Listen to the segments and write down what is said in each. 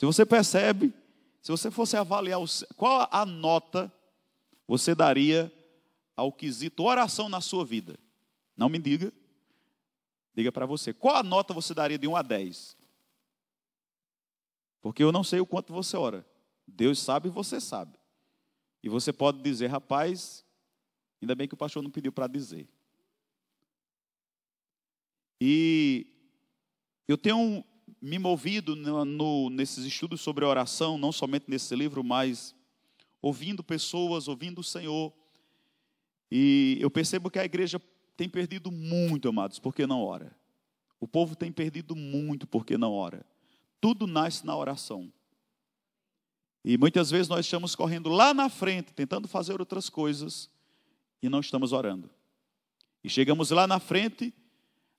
Se você percebe, se você fosse avaliar qual a nota você daria ao quesito oração na sua vida? Não me diga. Diga para você. Qual a nota você daria de 1 a 10? Porque eu não sei o quanto você ora. Deus sabe e você sabe. E você pode dizer, rapaz, ainda bem que o pastor não pediu para dizer. E eu tenho me movido no, no, nesses estudos sobre oração, não somente nesse livro, mas ouvindo pessoas, ouvindo o Senhor. E eu percebo que a igreja tem perdido muito, amados, porque não ora. O povo tem perdido muito porque não ora. Tudo nasce na oração. E muitas vezes nós estamos correndo lá na frente, tentando fazer outras coisas, e não estamos orando. E chegamos lá na frente,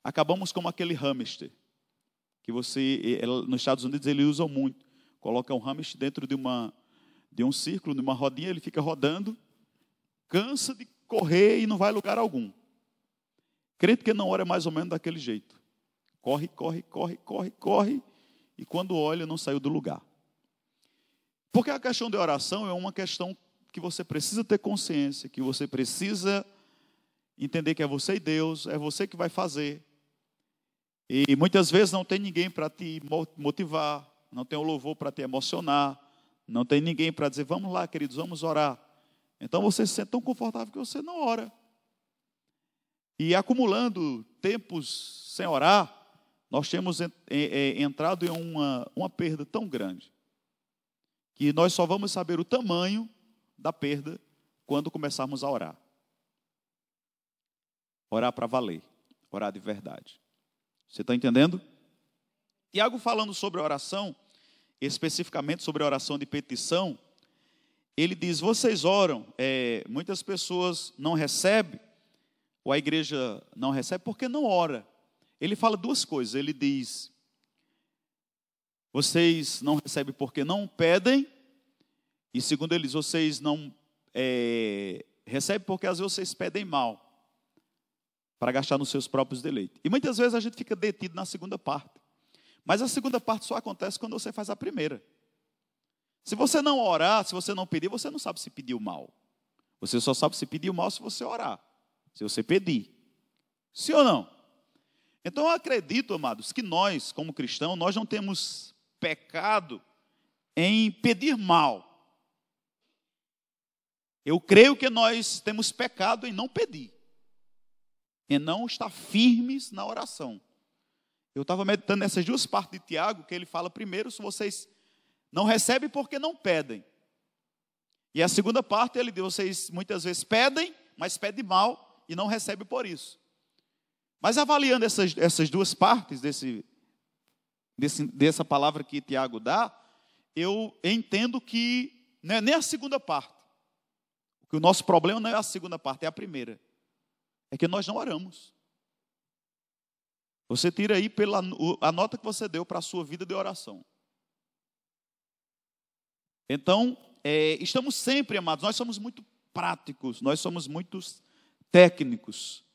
acabamos como aquele hamster, que você, nos Estados Unidos, eles usam muito. Coloca um hamster dentro de, uma, de um círculo, de uma rodinha, ele fica rodando, cansa de correr e não vai a lugar algum. Crente que não ora é mais ou menos daquele jeito. Corre, corre, corre, corre, corre, e quando olha, não saiu do lugar. Porque a questão de oração é uma questão que você precisa ter consciência, que você precisa entender que é você e Deus, é você que vai fazer. E muitas vezes não tem ninguém para te motivar, não tem o louvor para te emocionar, não tem ninguém para dizer, vamos lá, queridos, vamos orar. Então você se sente tão confortável que você não ora. E acumulando tempos sem orar, nós temos entrado em uma, uma perda tão grande que nós só vamos saber o tamanho da perda quando começarmos a orar. Orar para valer, orar de verdade. Você está entendendo? Tiago falando sobre oração, especificamente sobre oração de petição, ele diz: vocês oram, é, muitas pessoas não recebem, ou a igreja não recebe porque não ora. Ele fala duas coisas. Ele diz: vocês não recebem porque não pedem, e segundo ele diz, vocês não é, recebem porque às vezes vocês pedem mal para gastar nos seus próprios deleites. E muitas vezes a gente fica detido na segunda parte. Mas a segunda parte só acontece quando você faz a primeira. Se você não orar, se você não pedir, você não sabe se pediu mal. Você só sabe se pediu mal se você orar, se você pedir. Sim ou não? Então eu acredito, amados, que nós, como cristãos, nós não temos pecado em pedir mal. Eu creio que nós temos pecado em não pedir, em não estar firmes na oração. Eu estava meditando nessas duas partes de Tiago, que ele fala primeiro, se vocês não recebem porque não pedem. E a segunda parte, ele diz, vocês muitas vezes pedem, mas pedem mal e não recebem por isso. Mas avaliando essas, essas duas partes desse, desse, dessa palavra que Tiago dá, eu entendo que não é nem a segunda parte. Que o nosso problema não é a segunda parte, é a primeira. É que nós não oramos. Você tira aí pela a nota que você deu para a sua vida de oração. Então, é, estamos sempre, amados, nós somos muito práticos, nós somos muito técnicos.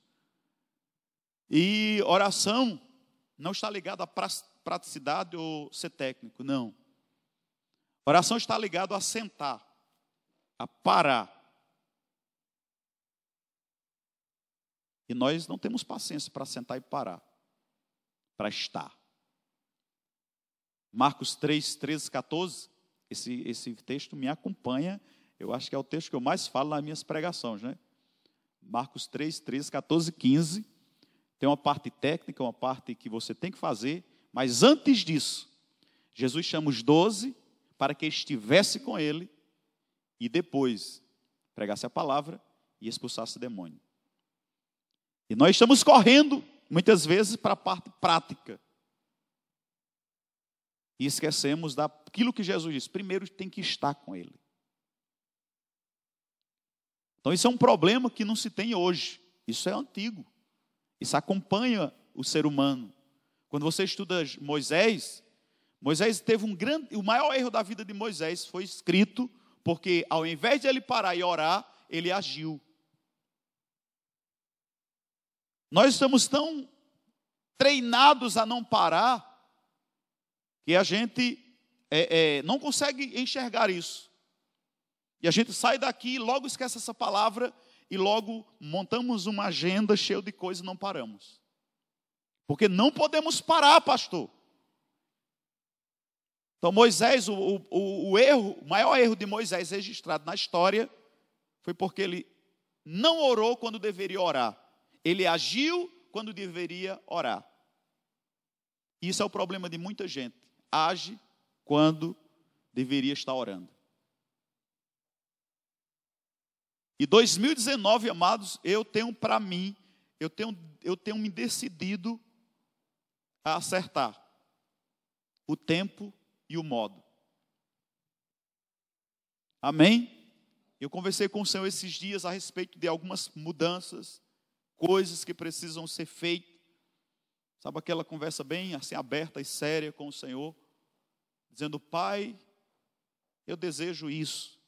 E oração não está ligada a praticidade ou ser técnico, não. Oração está ligado a sentar, a parar. E nós não temos paciência para sentar e parar, para estar. Marcos 3, 13, 14, esse, esse texto me acompanha, eu acho que é o texto que eu mais falo nas minhas pregações, né? Marcos 3, 13, 14, 15. Tem uma parte técnica, uma parte que você tem que fazer, mas antes disso, Jesus chama os doze para que estivesse com ele e depois pregasse a palavra e expulsasse o demônio. E nós estamos correndo, muitas vezes, para a parte prática. E esquecemos daquilo que Jesus disse. Primeiro tem que estar com Ele. Então, isso é um problema que não se tem hoje. Isso é antigo. Isso acompanha o ser humano. Quando você estuda Moisés, Moisés teve um grande. O maior erro da vida de Moisés foi escrito, porque ao invés de ele parar e orar, ele agiu. Nós estamos tão treinados a não parar que a gente é, é, não consegue enxergar isso. E a gente sai daqui logo esquece essa palavra e logo montamos uma agenda cheia de coisas e não paramos. Porque não podemos parar, pastor. Então, Moisés, o, o, o erro, o maior erro de Moisés registrado na história foi porque ele não orou quando deveria orar. Ele agiu quando deveria orar. Isso é o problema de muita gente. Age quando deveria estar orando. E 2019, amados, eu tenho para mim, eu tenho, eu tenho me decidido a acertar o tempo e o modo. Amém? Eu conversei com o Senhor esses dias a respeito de algumas mudanças, coisas que precisam ser feitas. Sabe aquela conversa bem assim aberta e séria com o Senhor, dizendo: "Pai, eu desejo isso.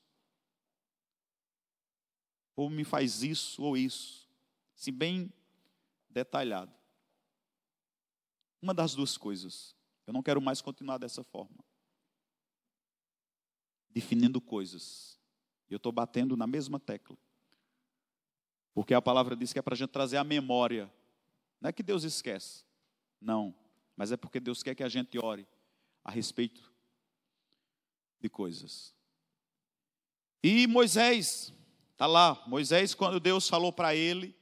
Ou me faz isso ou isso." Assim bem detalhado. Uma das duas coisas. Eu não quero mais continuar dessa forma definindo coisas. Eu estou batendo na mesma tecla. Porque a palavra diz que é para a gente trazer a memória. Não é que Deus esquece. Não. Mas é porque Deus quer que a gente ore a respeito de coisas. E Moisés, está lá. Moisés, quando Deus falou para ele.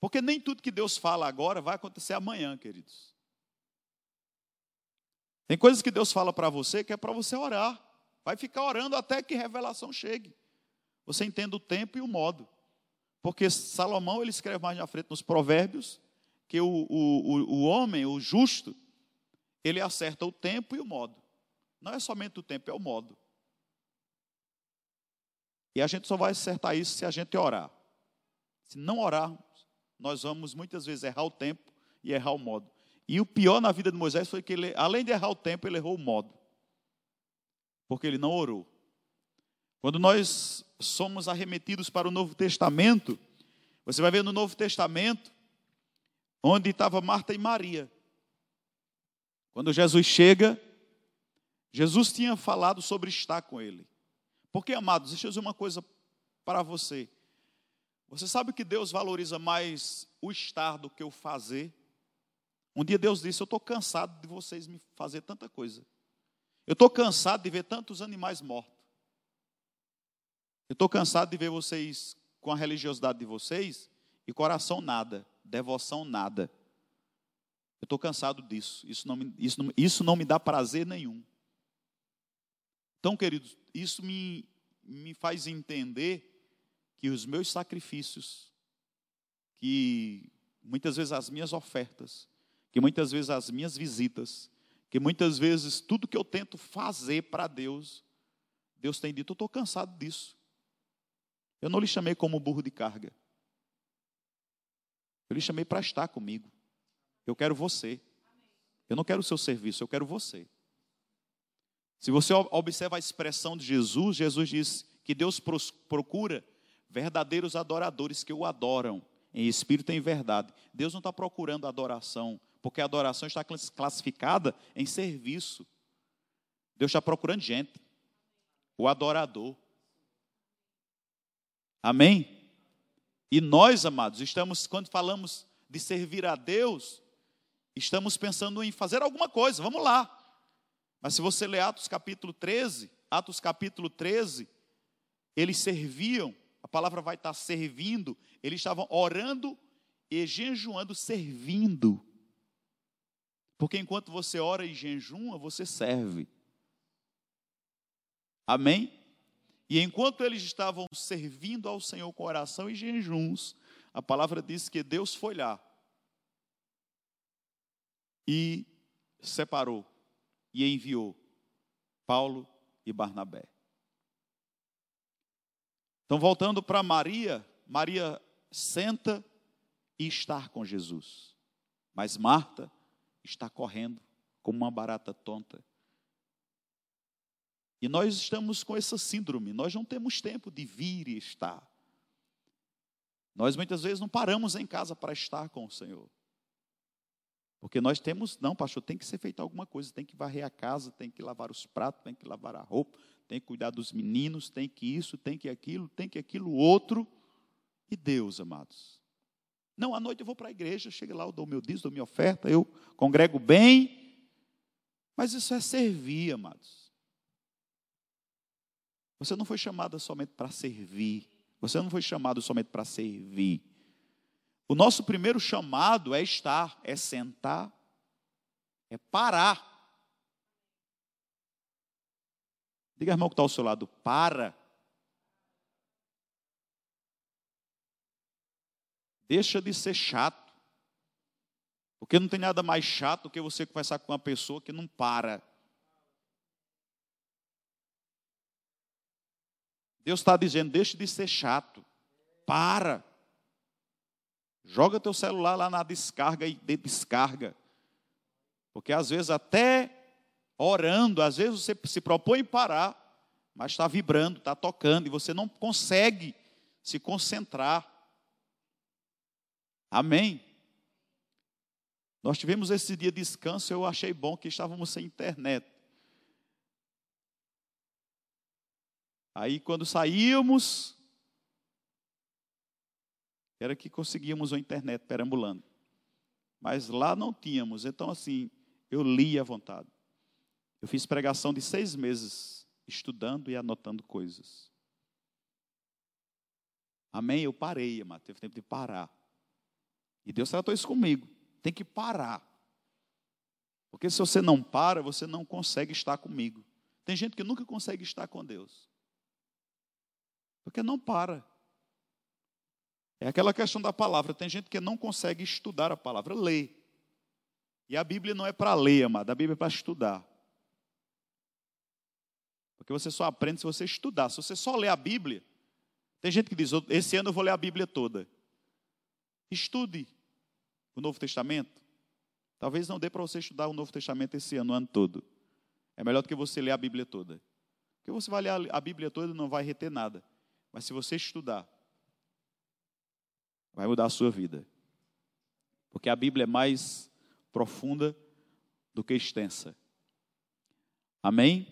Porque nem tudo que Deus fala agora vai acontecer amanhã, queridos. Tem coisas que Deus fala para você que é para você orar. Vai ficar orando até que revelação chegue. Você entenda o tempo e o modo. Porque Salomão ele escreve mais na frente nos provérbios que o, o, o homem, o justo, ele acerta o tempo e o modo. Não é somente o tempo, é o modo. E a gente só vai acertar isso se a gente orar. Se não orarmos, nós vamos muitas vezes errar o tempo e errar o modo. E o pior na vida de Moisés foi que ele, além de errar o tempo, ele errou o modo porque ele não orou. Quando nós somos arremetidos para o Novo Testamento, você vai ver no Novo Testamento, onde estava Marta e Maria. Quando Jesus chega, Jesus tinha falado sobre estar com ele. Porque, amados, deixa eu dizer uma coisa para você. Você sabe que Deus valoriza mais o estar do que o fazer? Um dia Deus disse: Eu estou cansado de vocês me fazer tanta coisa. Eu estou cansado de ver tantos animais mortos. Eu estou cansado de ver vocês com a religiosidade de vocês e coração nada, devoção nada. Eu estou cansado disso. Isso não, me, isso, não, isso não me dá prazer nenhum. Então, queridos, isso me, me faz entender que os meus sacrifícios, que muitas vezes as minhas ofertas, que muitas vezes as minhas visitas, que muitas vezes tudo que eu tento fazer para Deus, Deus tem dito: eu estou cansado disso. Eu não lhe chamei como burro de carga. Eu lhe chamei para estar comigo. Eu quero você. Eu não quero o seu serviço, eu quero você. Se você observa a expressão de Jesus, Jesus diz que Deus procura verdadeiros adoradores que o adoram em espírito e em verdade. Deus não está procurando adoração porque a adoração está classificada em serviço. Deus está procurando gente, o adorador. Amém? E nós, amados, estamos, quando falamos de servir a Deus, estamos pensando em fazer alguma coisa, vamos lá. Mas se você ler Atos capítulo 13, Atos capítulo 13, eles serviam, a palavra vai estar servindo, eles estavam orando e jejuando, servindo. Porque enquanto você ora e jejuma, você serve. Amém? E enquanto eles estavam servindo ao Senhor com oração e jejuns, a palavra diz que Deus foi lá e separou e enviou Paulo e Barnabé. Então, voltando para Maria, Maria senta e está com Jesus. Mas Marta está correndo como uma barata tonta. E nós estamos com essa síndrome, nós não temos tempo de vir e estar. Nós muitas vezes não paramos em casa para estar com o Senhor. Porque nós temos, não, pastor, tem que ser feito alguma coisa, tem que varrer a casa, tem que lavar os pratos, tem que lavar a roupa, tem que cuidar dos meninos, tem que isso, tem que aquilo, tem que aquilo outro. E Deus, amados. Não, à noite eu vou para a igreja, chego lá, eu dou meu dízimo, dou minha oferta, eu congrego bem. Mas isso é servir, amados. Você não foi chamado somente para servir. Você não foi chamado somente para servir. O nosso primeiro chamado é estar, é sentar, é parar. Diga, irmão, que está ao seu lado, para. Deixa de ser chato. Porque não tem nada mais chato do que você conversar com uma pessoa que não para. Deus está dizendo: deixe de ser chato. Para. Joga teu celular lá na descarga e descarga. Porque às vezes até orando, às vezes você se propõe parar, mas está vibrando, está tocando, e você não consegue se concentrar. Amém? Nós tivemos esse dia de descanso, eu achei bom que estávamos sem internet. Aí quando saímos, era que conseguíamos a internet perambulando. Mas lá não tínhamos, então assim, eu li à vontade. Eu fiz pregação de seis meses, estudando e anotando coisas. Amém? Eu parei, amado. Teve tempo de parar. E Deus tratou isso comigo. Tem que parar. Porque se você não para, você não consegue estar comigo. Tem gente que nunca consegue estar com Deus. Porque não para. É aquela questão da palavra. Tem gente que não consegue estudar a palavra, lê. E a Bíblia não é para ler, amado. A Bíblia é para estudar. Porque você só aprende se você estudar. Se você só ler a Bíblia, tem gente que diz: esse ano eu vou ler a Bíblia toda. Estude o Novo Testamento. Talvez não dê para você estudar o Novo Testamento esse ano, o ano todo. É melhor do que você ler a Bíblia toda. Porque você vai ler a Bíblia toda e não vai reter nada. Mas se você estudar, vai mudar a sua vida. Porque a Bíblia é mais profunda do que extensa. Amém?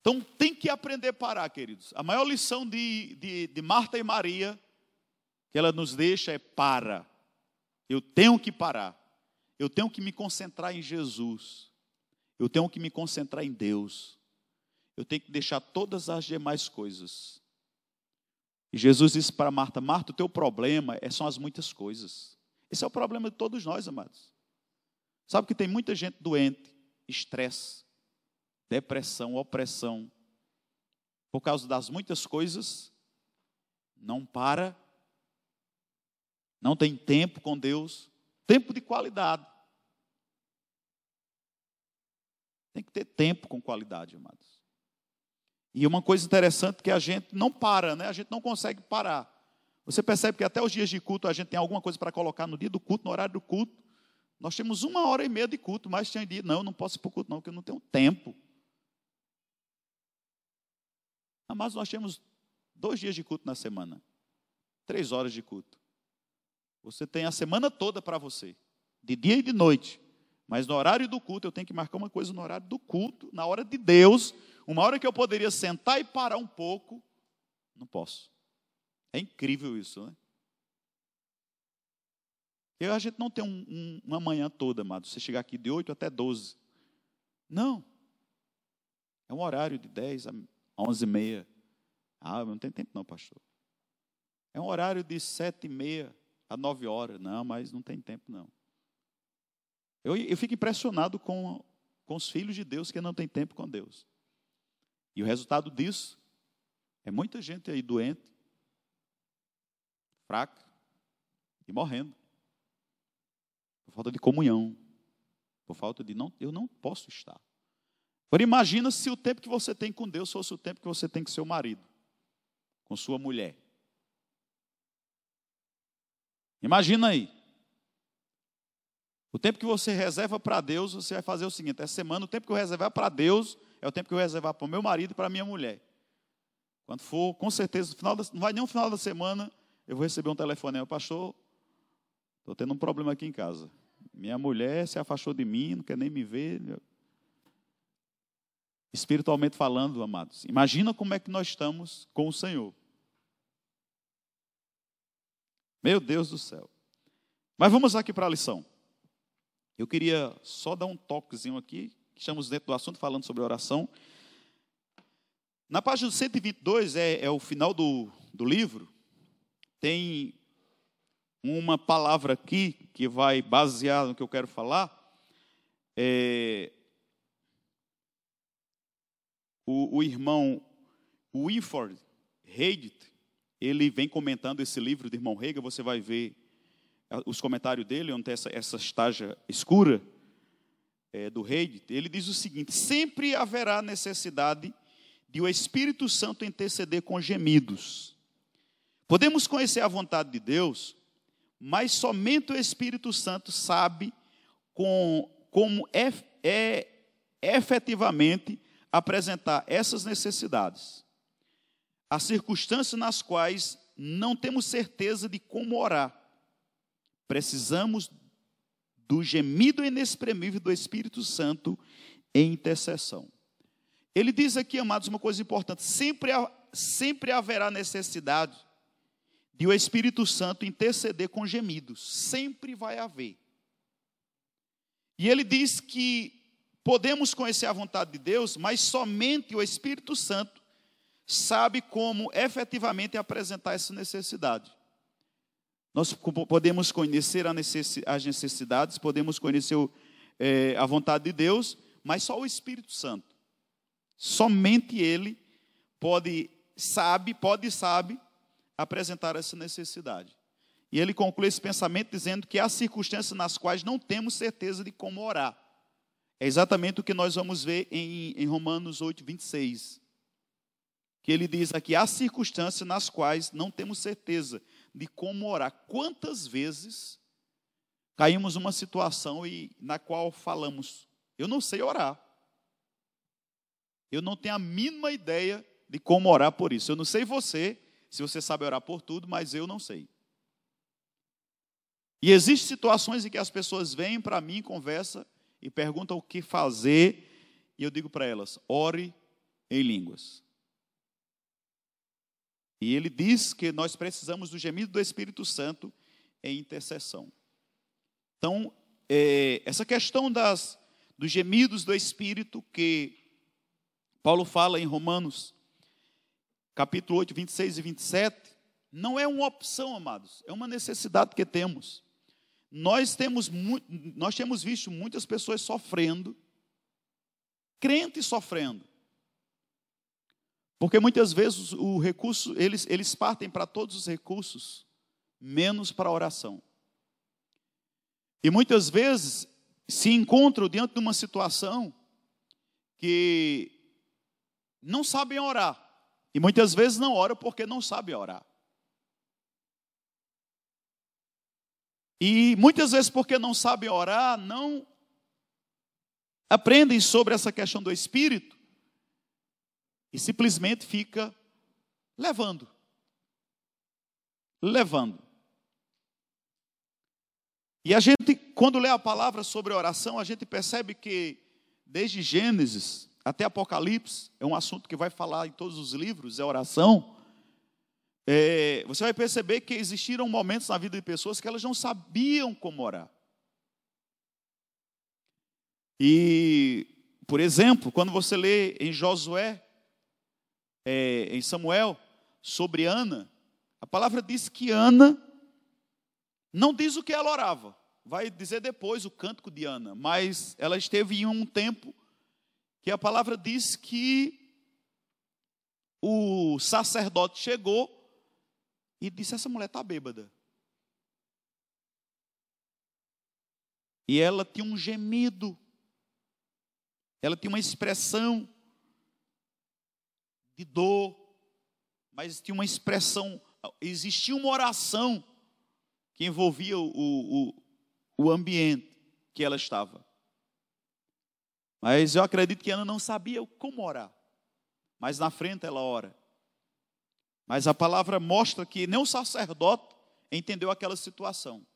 Então tem que aprender a parar, queridos. A maior lição de, de, de Marta e Maria que ela nos deixa é para. Eu tenho que parar. Eu tenho que me concentrar em Jesus. Eu tenho que me concentrar em Deus. Eu tenho que deixar todas as demais coisas. E Jesus disse para Marta: Marta, o teu problema é, são as muitas coisas. Esse é o problema de todos nós, amados. Sabe que tem muita gente doente, estresse, depressão, opressão, por causa das muitas coisas, não para, não tem tempo com Deus, tempo de qualidade. Tem que ter tempo com qualidade, amados. E uma coisa interessante que a gente não para, né? A gente não consegue parar. Você percebe que até os dias de culto a gente tem alguma coisa para colocar no dia do culto, no horário do culto. Nós temos uma hora e meia de culto, mas tinha dia, não, eu não posso ir para o culto, não, porque eu não tenho tempo. Mas nós temos dois dias de culto na semana, três horas de culto. Você tem a semana toda para você, de dia e de noite. Mas no horário do culto, eu tenho que marcar uma coisa no horário do culto, na hora de Deus, uma hora que eu poderia sentar e parar um pouco, não posso. É incrível isso, né? Eu, a gente não tem um, um, uma manhã toda, amado. Você chegar aqui de 8 até 12. Não. É um horário de 10 a onze e meia. Ah, não tem tempo não, pastor. É um horário de sete e meia a nove horas. Não, mas não tem tempo não. Eu, eu fico impressionado com, com os filhos de Deus que não tem tempo com Deus. E o resultado disso é muita gente aí doente, fraca e morrendo. Por falta de comunhão. Por falta de não, eu não posso estar. Agora imagina se o tempo que você tem com Deus fosse o tempo que você tem com seu marido, com sua mulher. Imagina aí. O tempo que você reserva para Deus, você vai fazer o seguinte: essa semana, o tempo que eu reservar para Deus é o tempo que eu reservar para o meu marido e para a minha mulher. Quando for, com certeza, no final da, não vai nem no final da semana, eu vou receber um telefone, pastor, estou tendo um problema aqui em casa. Minha mulher se afastou de mim, não quer nem me ver. Espiritualmente falando, amados, imagina como é que nós estamos com o Senhor. Meu Deus do céu. Mas vamos aqui para a lição. Eu queria só dar um toquezinho aqui, estamos dentro do assunto falando sobre oração. Na página 122, é, é o final do, do livro, tem uma palavra aqui que vai basear no que eu quero falar. É, o, o irmão Winford Reid, ele vem comentando esse livro do irmão Rega, você vai ver os comentários dele, onde tem essa, essa estágia escura é, do Reid. Ele diz o seguinte: sempre haverá necessidade de o Espírito Santo interceder com gemidos. Podemos conhecer a vontade de Deus, mas somente o Espírito Santo sabe com, como é, é efetivamente apresentar essas necessidades. As circunstâncias nas quais não temos certeza de como orar. Precisamos do gemido inexprimível do Espírito Santo em intercessão. Ele diz aqui, amados, uma coisa importante: sempre, sempre haverá necessidade de o Espírito Santo interceder com gemidos, sempre vai haver. E ele diz que podemos conhecer a vontade de Deus, mas somente o Espírito Santo sabe como efetivamente apresentar essa necessidade. Nós podemos conhecer as necessidades, podemos conhecer é, a vontade de Deus, mas só o Espírito Santo. Somente Ele pode, sabe, pode sabe apresentar essa necessidade. E ele conclui esse pensamento dizendo que há circunstâncias nas quais não temos certeza de como orar. É exatamente o que nós vamos ver em, em Romanos 8, 26. Que ele diz aqui: há circunstâncias nas quais não temos certeza de como orar. Quantas vezes caímos numa situação e, na qual falamos: eu não sei orar. Eu não tenho a mínima ideia de como orar por isso. Eu não sei você, se você sabe orar por tudo, mas eu não sei. E existem situações em que as pessoas vêm para mim, conversa e perguntam o que fazer, e eu digo para elas: ore em línguas. E ele diz que nós precisamos do gemido do Espírito Santo em intercessão. Então, é, essa questão das, dos gemidos do Espírito que Paulo fala em Romanos, capítulo 8, 26 e 27, não é uma opção, amados, é uma necessidade que temos. Nós temos, nós temos visto muitas pessoas sofrendo, crentes sofrendo, porque muitas vezes o recurso, eles, eles partem para todos os recursos, menos para a oração. E muitas vezes se encontram diante de uma situação que não sabem orar. E muitas vezes não oram porque não sabem orar. E muitas vezes, porque não sabem orar, não aprendem sobre essa questão do Espírito e simplesmente fica levando. Levando. E a gente, quando lê a palavra sobre oração, a gente percebe que desde Gênesis até Apocalipse, é um assunto que vai falar em todos os livros, é oração. É, você vai perceber que existiram momentos na vida de pessoas que elas não sabiam como orar. E, por exemplo, quando você lê em Josué, é, em Samuel, sobre Ana, a palavra diz que Ana não diz o que ela orava, vai dizer depois o cântico de Ana, mas ela esteve em um tempo que a palavra diz que o sacerdote chegou e disse: Essa mulher está bêbada. E ela tinha um gemido, ela tinha uma expressão de dor, mas tinha uma expressão, existia uma oração que envolvia o, o, o ambiente que ela estava. Mas eu acredito que Ana não sabia como orar. Mas na frente ela ora. Mas a palavra mostra que nem o sacerdote entendeu aquela situação.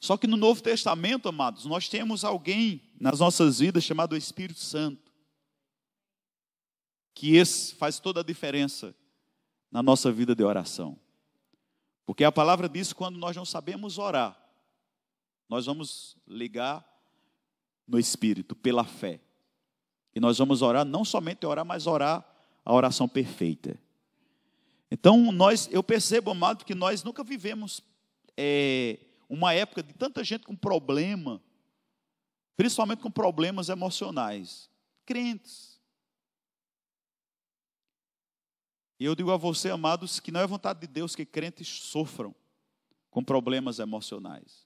Só que no Novo Testamento, amados, nós temos alguém nas nossas vidas chamado Espírito Santo, que esse faz toda a diferença na nossa vida de oração. Porque a palavra diz que quando nós não sabemos orar, nós vamos ligar no Espírito, pela fé. E nós vamos orar, não somente orar, mas orar a oração perfeita. Então, nós, eu percebo, amado, que nós nunca vivemos é, uma época de tanta gente com problema, principalmente com problemas emocionais. Crentes. E eu digo a você, amados, que não é vontade de Deus que crentes sofram com problemas emocionais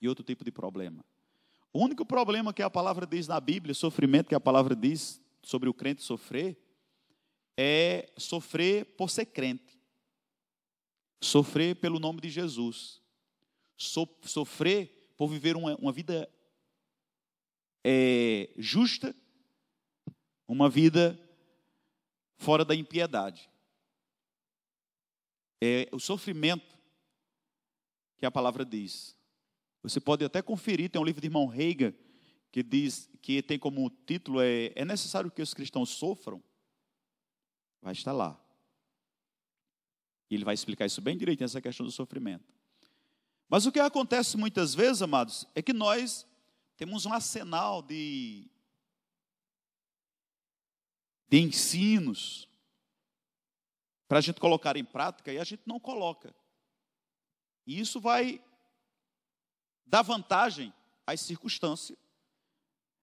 e outro tipo de problema. O único problema que a palavra diz na Bíblia, sofrimento que a palavra diz sobre o crente sofrer, é sofrer por ser crente, sofrer pelo nome de Jesus so, sofrer por viver uma, uma vida é, justa, uma vida fora da impiedade. É o sofrimento que a palavra diz. Você pode até conferir, tem um livro de irmão Reiga que diz que tem como título é, é necessário que os cristãos sofram. Vai estar lá. E ele vai explicar isso bem direitinho, essa questão do sofrimento. Mas o que acontece muitas vezes, amados, é que nós temos um arsenal de, de ensinos para a gente colocar em prática e a gente não coloca. E isso vai dar vantagem às circunstâncias.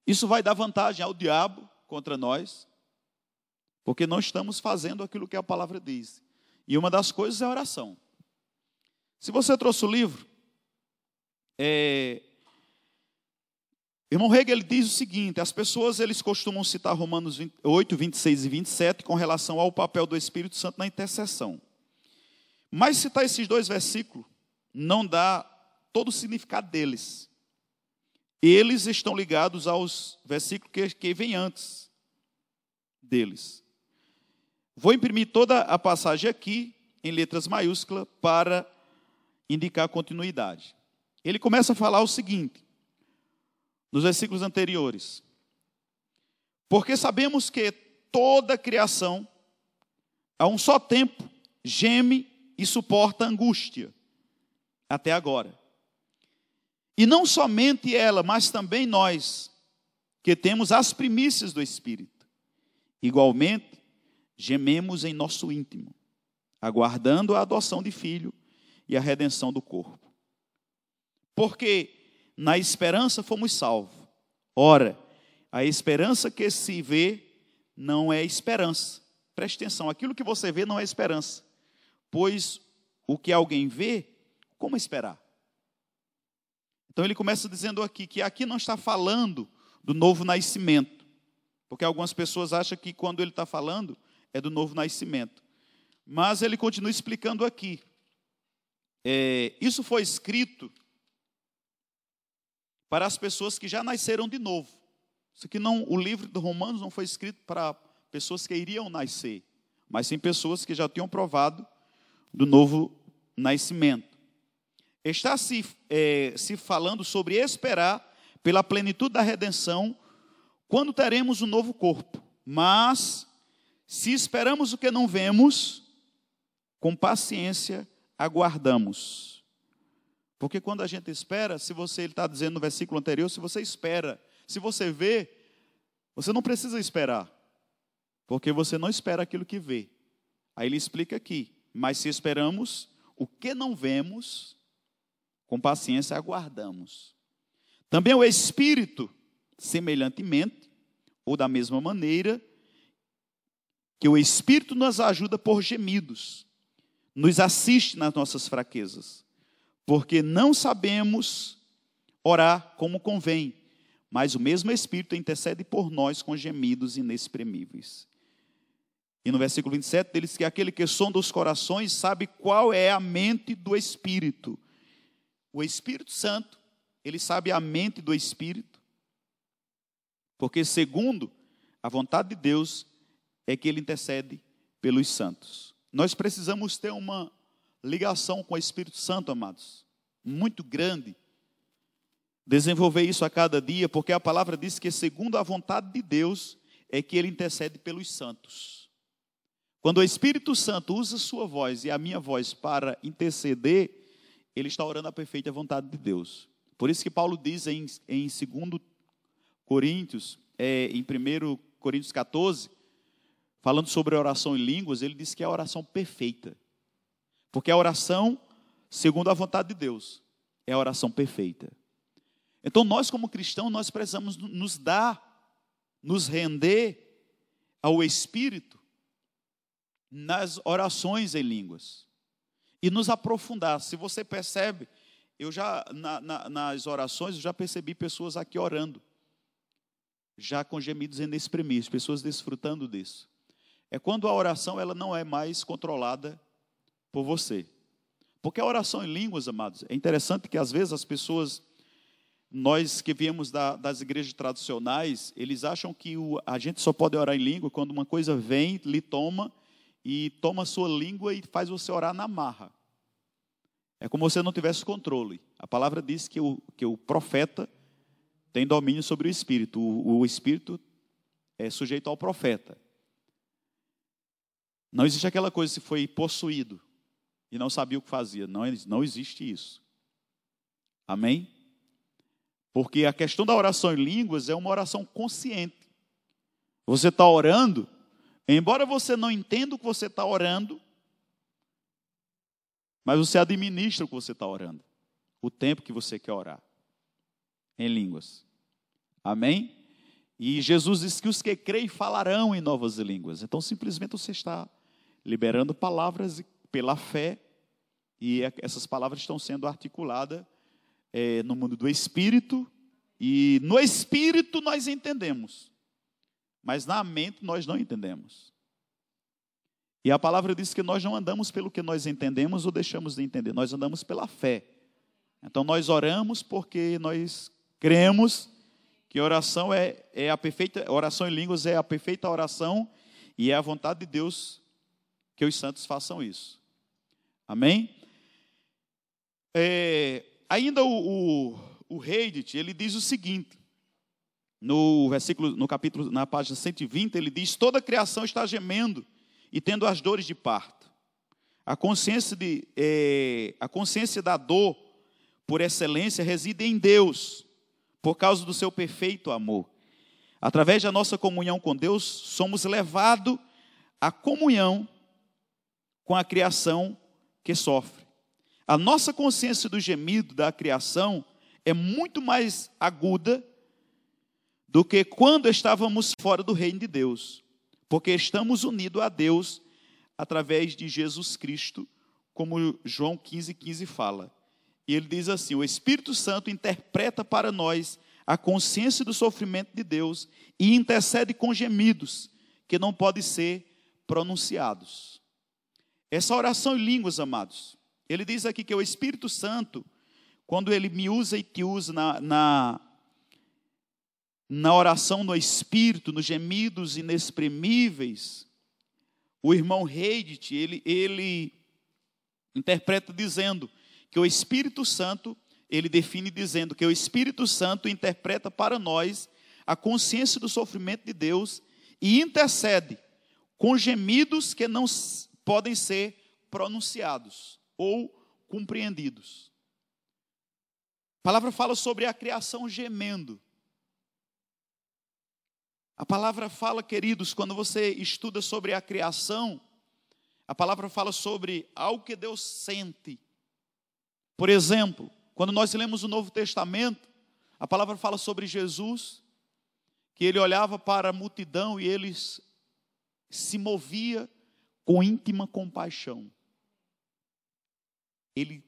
Isso vai dar vantagem ao diabo contra nós, porque não estamos fazendo aquilo que a palavra diz. E uma das coisas é a oração. Se você trouxe o livro, é, irmão Hegel diz o seguinte: as pessoas eles costumam citar Romanos 8, 26 e 27 com relação ao papel do Espírito Santo na intercessão. Mas citar esses dois versículos não dá todo o significado deles. Eles estão ligados aos versículos que, que vêm antes deles. Vou imprimir toda a passagem aqui em letras maiúsculas para indicar continuidade ele começa a falar o seguinte, nos versículos anteriores: Porque sabemos que toda a criação, a um só tempo, geme e suporta angústia, até agora. E não somente ela, mas também nós, que temos as primícias do Espírito. Igualmente, gememos em nosso íntimo, aguardando a adoção de filho e a redenção do corpo. Porque na esperança fomos salvos. Ora, a esperança que se vê não é esperança. Preste atenção, aquilo que você vê não é esperança. Pois o que alguém vê, como esperar? Então ele começa dizendo aqui que aqui não está falando do novo nascimento. Porque algumas pessoas acham que quando ele está falando é do novo nascimento. Mas ele continua explicando aqui. É, isso foi escrito para as pessoas que já nasceram de novo. Isso aqui não, o livro de Romanos não foi escrito para pessoas que iriam nascer, mas sim pessoas que já tinham provado do novo nascimento. Está se, é, se falando sobre esperar pela plenitude da redenção quando teremos um novo corpo. Mas, se esperamos o que não vemos, com paciência aguardamos. Porque quando a gente espera, se você ele está dizendo no versículo anterior, se você espera, se você vê, você não precisa esperar, porque você não espera aquilo que vê. Aí ele explica aqui, mas se esperamos o que não vemos, com paciência aguardamos. Também o Espírito, semelhantemente, ou da mesma maneira, que o Espírito nos ajuda por gemidos, nos assiste nas nossas fraquezas porque não sabemos orar como convém, mas o mesmo Espírito intercede por nós com gemidos inexprimíveis. E no versículo 27 ele diz que aquele que sonda os corações sabe qual é a mente do Espírito. O Espírito Santo, ele sabe a mente do Espírito, porque segundo a vontade de Deus é que ele intercede pelos santos. Nós precisamos ter uma ligação com o Espírito Santo, amados, muito grande desenvolver isso a cada dia, porque a palavra diz que, segundo a vontade de Deus, é que ele intercede pelos santos. Quando o Espírito Santo usa sua voz e a minha voz para interceder, ele está orando a perfeita vontade de Deus. Por isso que Paulo diz em, em 2 Coríntios, é, em 1 Coríntios 14, falando sobre a oração em línguas, ele diz que é a oração perfeita. Porque a oração, segundo a vontade de Deus, é a oração perfeita. Então nós como cristãos, nós precisamos nos dar, nos render ao Espírito nas orações em línguas e nos aprofundar. Se você percebe, eu já na, na, nas orações eu já percebi pessoas aqui orando, já com gemidos inexprimíveis, pessoas desfrutando disso. É quando a oração ela não é mais controlada por você. Porque a oração em línguas, amados, é interessante que às vezes as pessoas nós que viemos da, das igrejas tradicionais, eles acham que o, a gente só pode orar em língua quando uma coisa vem, lhe toma, e toma a sua língua e faz você orar na marra. É como se você não tivesse controle. A palavra diz que o, que o profeta tem domínio sobre o espírito. O, o espírito é sujeito ao profeta. Não existe aquela coisa se foi possuído e não sabia o que fazia. Não, não existe isso. Amém? Porque a questão da oração em línguas é uma oração consciente. Você está orando, embora você não entenda o que você está orando, mas você administra o que você está orando, o tempo que você quer orar, em línguas. Amém? E Jesus disse que os que creem falarão em novas línguas. Então, simplesmente você está liberando palavras pela fé, e é, essas palavras estão sendo articuladas é, no mundo do espírito, e no espírito nós entendemos, mas na mente nós não entendemos. E a palavra diz que nós não andamos pelo que nós entendemos ou deixamos de entender, nós andamos pela fé. Então nós oramos porque nós cremos que oração é, é a perfeita, oração em línguas é a perfeita oração e é a vontade de Deus que os santos façam isso. Amém? É, ainda o, o, o Reddit, ele diz o seguinte, no versículo, no capítulo, na página 120, ele diz: toda a criação está gemendo e tendo as dores de parto. A consciência, de, é, a consciência da dor, por excelência, reside em Deus, por causa do seu perfeito amor. Através da nossa comunhão com Deus, somos levados à comunhão com a criação que sofre. A nossa consciência do gemido da criação é muito mais aguda do que quando estávamos fora do reino de Deus, porque estamos unidos a Deus através de Jesus Cristo, como João 15,15 15 fala. E ele diz assim: o Espírito Santo interpreta para nós a consciência do sofrimento de Deus e intercede com gemidos que não podem ser pronunciados. Essa oração em línguas, amados, ele diz aqui que o Espírito Santo, quando ele me usa e te usa na, na, na oração no Espírito, nos gemidos inexprimíveis, o irmão Heidit, ele, ele interpreta dizendo que o Espírito Santo, ele define dizendo que o Espírito Santo interpreta para nós a consciência do sofrimento de Deus e intercede com gemidos que não podem ser pronunciados ou compreendidos. A palavra fala sobre a criação gemendo. A palavra fala, queridos, quando você estuda sobre a criação, a palavra fala sobre algo que Deus sente. Por exemplo, quando nós lemos o Novo Testamento, a palavra fala sobre Jesus, que ele olhava para a multidão e ele se movia com íntima compaixão ele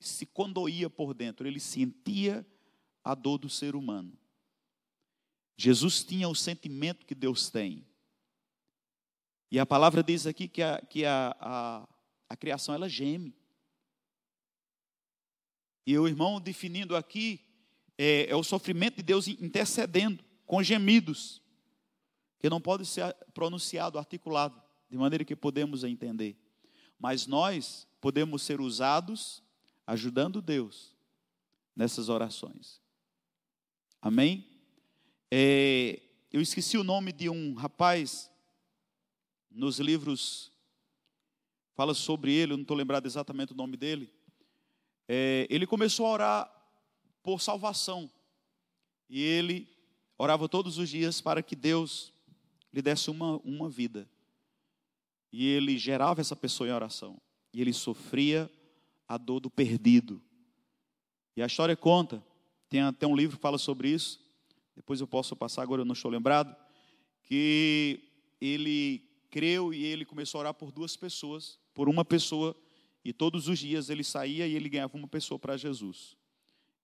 se condoía por dentro, ele sentia a dor do ser humano. Jesus tinha o sentimento que Deus tem. E a palavra diz aqui que a, que a, a, a criação ela geme. E o irmão definindo aqui é, é, o sofrimento de Deus intercedendo com gemidos que não pode ser pronunciado, articulado, de maneira que podemos entender. Mas nós podemos ser usados ajudando Deus nessas orações. Amém? É, eu esqueci o nome de um rapaz nos livros fala sobre ele, eu não estou lembrado exatamente o nome dele. É, ele começou a orar por salvação e ele orava todos os dias para que Deus lhe desse uma, uma vida. E ele gerava essa pessoa em oração. E ele sofria a dor do perdido. E a história conta, tem até um livro que fala sobre isso, depois eu posso passar, agora eu não estou lembrado, que ele creu e ele começou a orar por duas pessoas, por uma pessoa, e todos os dias ele saía e ele ganhava uma pessoa para Jesus.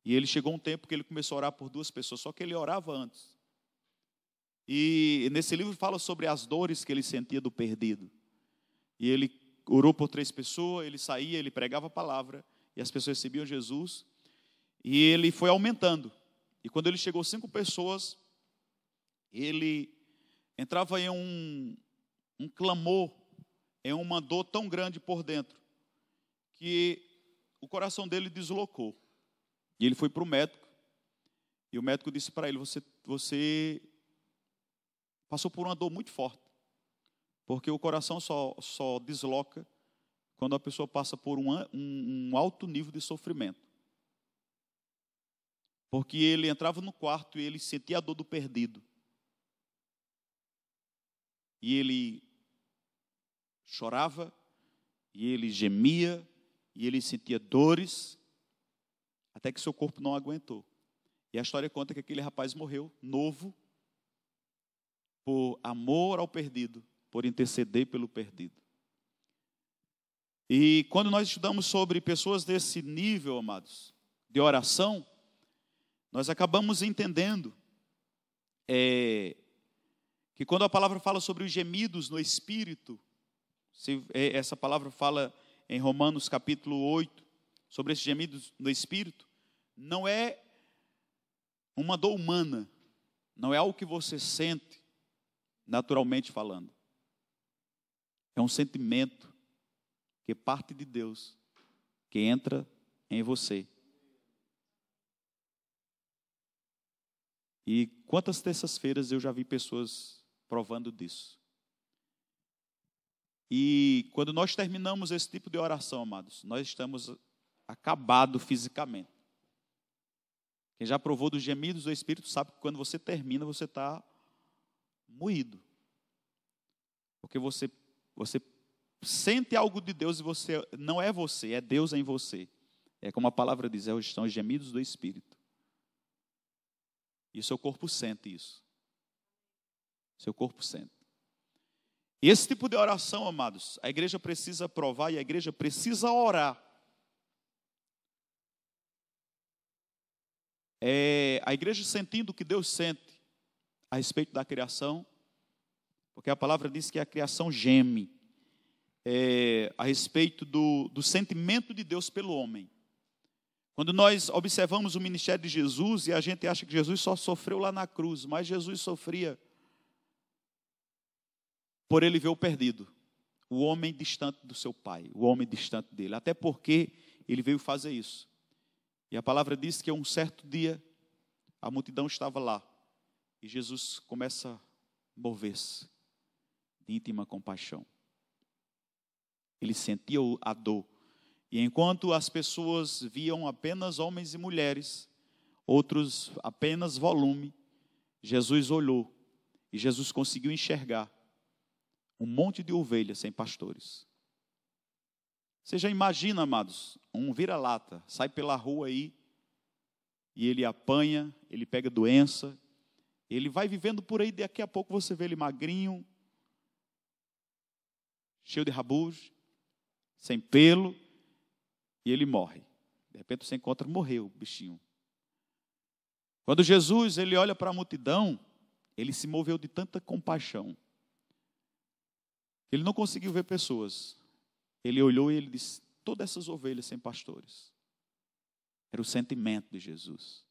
E ele chegou um tempo que ele começou a orar por duas pessoas, só que ele orava antes. E nesse livro fala sobre as dores que ele sentia do perdido. E ele orou por três pessoas, ele saía, ele pregava a palavra, e as pessoas recebiam Jesus. E ele foi aumentando. E quando ele chegou cinco pessoas, ele entrava em um, um clamor, em uma dor tão grande por dentro, que o coração dele deslocou. E ele foi para o médico, e o médico disse para ele: você, você passou por uma dor muito forte, porque o coração só, só desloca quando a pessoa passa por um, um, um alto nível de sofrimento. Porque ele entrava no quarto e ele sentia a dor do perdido. E ele chorava, e ele gemia, e ele sentia dores, até que seu corpo não aguentou. E a história conta que aquele rapaz morreu novo, por amor ao perdido, por interceder pelo perdido. E quando nós estudamos sobre pessoas desse nível, amados, de oração, nós acabamos entendendo é, que quando a palavra fala sobre os gemidos no espírito, se, é, essa palavra fala em Romanos capítulo 8, sobre esses gemidos no espírito, não é uma dor humana, não é algo que você sente, naturalmente falando. É um sentimento que parte de Deus, que entra em você. E quantas terças-feiras eu já vi pessoas provando disso. E quando nós terminamos esse tipo de oração, amados, nós estamos acabados fisicamente. Quem já provou dos gemidos do Espírito sabe que quando você termina, você está moído. Porque você, você sente algo de Deus e você não é você, é Deus em você. É como a palavra diz, é estão os gemidos do Espírito. E o seu corpo sente isso. Seu corpo sente. E esse tipo de oração, amados, a igreja precisa provar e a igreja precisa orar. É, a igreja sentindo o que Deus sente a respeito da criação, porque a palavra diz que a criação geme é, a respeito do, do sentimento de Deus pelo homem. Quando nós observamos o ministério de Jesus e a gente acha que Jesus só sofreu lá na cruz, mas Jesus sofria por ele ver o perdido, o homem distante do seu pai, o homem distante dele, até porque ele veio fazer isso. E a palavra diz que um certo dia a multidão estava lá e Jesus começa a mover-se de íntima compaixão. Ele sentia a dor e enquanto as pessoas viam apenas homens e mulheres, outros apenas volume, Jesus olhou e Jesus conseguiu enxergar um monte de ovelhas sem pastores. Você já imagina, amados, um vira-lata sai pela rua aí e ele apanha, ele pega doença, ele vai vivendo por aí, daqui a pouco você vê ele magrinho, cheio de rabujo, sem pelo, e ele morre. De repente você encontra, morreu o bichinho. Quando Jesus ele olha para a multidão, ele se moveu de tanta compaixão. Ele não conseguiu ver pessoas. Ele olhou e ele disse: Todas essas ovelhas sem pastores. Era o sentimento de Jesus.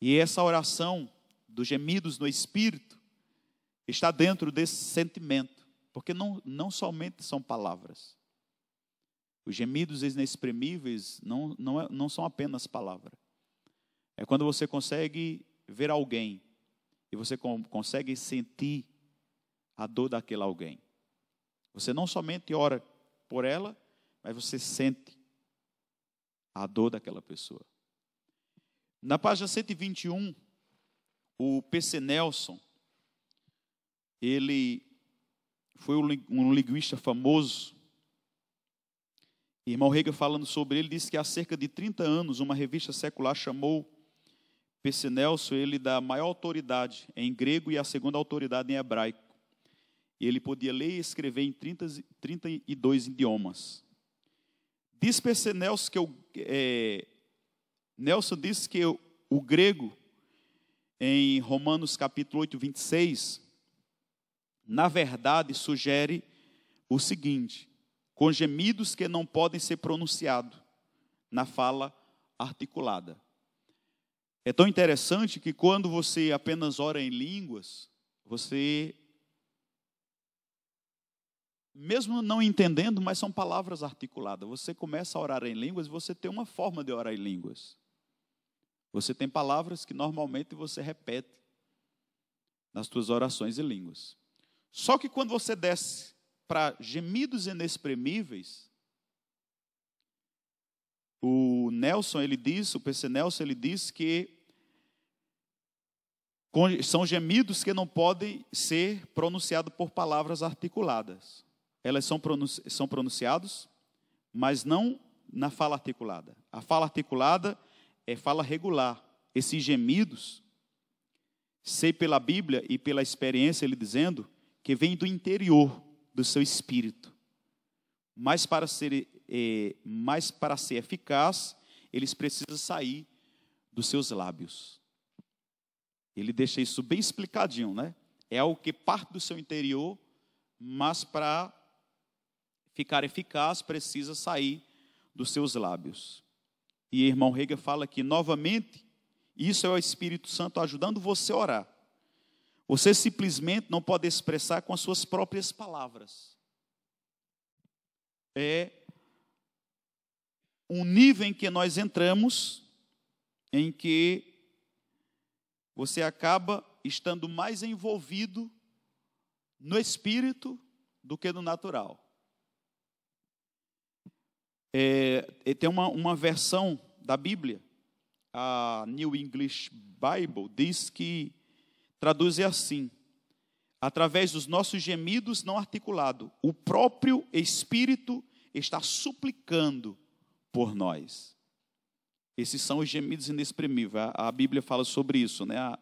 E essa oração dos gemidos no espírito está dentro desse sentimento, porque não, não somente são palavras. Os gemidos inexprimíveis não, não, é, não são apenas palavra. É quando você consegue ver alguém e você consegue sentir a dor daquele alguém. Você não somente ora por ela, mas você sente a dor daquela pessoa. Na página 121, o PC Nelson, ele foi um linguista famoso. Irmão Rega falando sobre ele, disse que há cerca de 30 anos, uma revista secular chamou PC Nelson, ele da maior autoridade em grego e a segunda autoridade em hebraico. Ele podia ler e escrever em 30, 32 idiomas. Diz PC Nelson que o, é, Nelson disse que o grego, em Romanos capítulo 8, 26, na verdade sugere o seguinte: com gemidos que não podem ser pronunciados na fala articulada. É tão interessante que quando você apenas ora em línguas, você mesmo não entendendo, mas são palavras articuladas. Você começa a orar em línguas e você tem uma forma de orar em línguas. Você tem palavras que normalmente você repete nas suas orações em línguas. Só que quando você desce para gemidos inexprimíveis, o Nelson ele diz, o PC Nelson ele diz que são gemidos que não podem ser pronunciados por palavras articuladas elas são, pronunci são pronunciados, mas não na fala articulada. A fala articulada é fala regular. Esses gemidos, sei pela Bíblia e pela experiência ele dizendo que vem do interior do seu espírito. Mas para ser, é, mas para ser eficaz, eles precisam sair dos seus lábios. Ele deixa isso bem explicadinho, né? É algo que parte do seu interior, mas para ficar eficaz, precisa sair dos seus lábios. E irmão Rega fala que, novamente, isso é o Espírito Santo ajudando você a orar. Você simplesmente não pode expressar com as suas próprias palavras. É um nível em que nós entramos, em que você acaba estando mais envolvido no espírito do que no natural. É, tem uma, uma versão da Bíblia, a New English Bible, diz que traduz assim: através dos nossos gemidos não articulados, o próprio Espírito está suplicando por nós. Esses são os gemidos inexprimíveis. A, Bíblia fala sobre isso, né? A,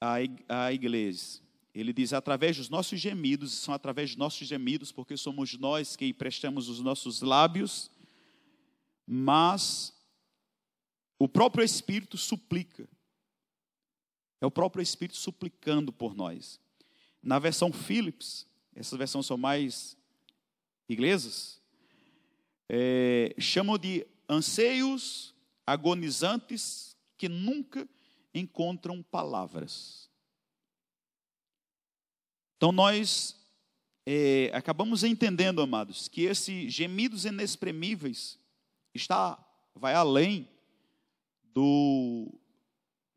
a, a igreja. Ele diz: através dos nossos gemidos, são através dos nossos gemidos, porque somos nós que emprestamos os nossos lábios, mas o próprio Espírito suplica. É o próprio Espírito suplicando por nós. Na versão Philips, essas versões são mais inglesas, é, chamam de anseios agonizantes que nunca encontram palavras. Então nós é, acabamos entendendo, amados, que esses gemidos inexprimíveis está, vai além do,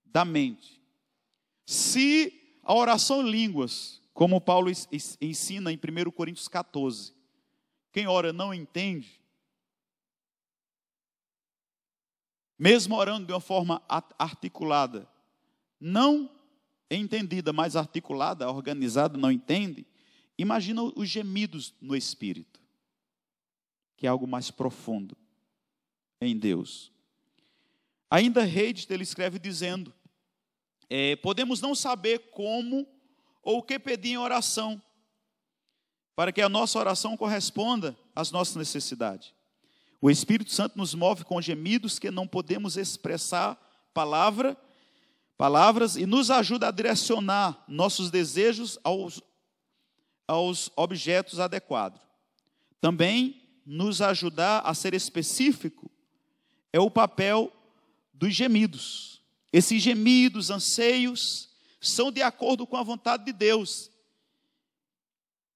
da mente. Se a oração em línguas, como Paulo ensina em 1 Coríntios 14, quem ora não entende, mesmo orando de uma forma articulada, não entendida, mais articulada, organizada, não entende, imagina os gemidos no espírito, que é algo mais profundo em Deus. Ainda Reis ele escreve dizendo: é, podemos não saber como ou o que pedir em oração, para que a nossa oração corresponda às nossas necessidades. O Espírito Santo nos move com gemidos que não podemos expressar palavra palavras e nos ajuda a direcionar nossos desejos aos, aos objetos adequados. Também nos ajudar a ser específico é o papel dos gemidos. Esses gemidos, anseios, são de acordo com a vontade de Deus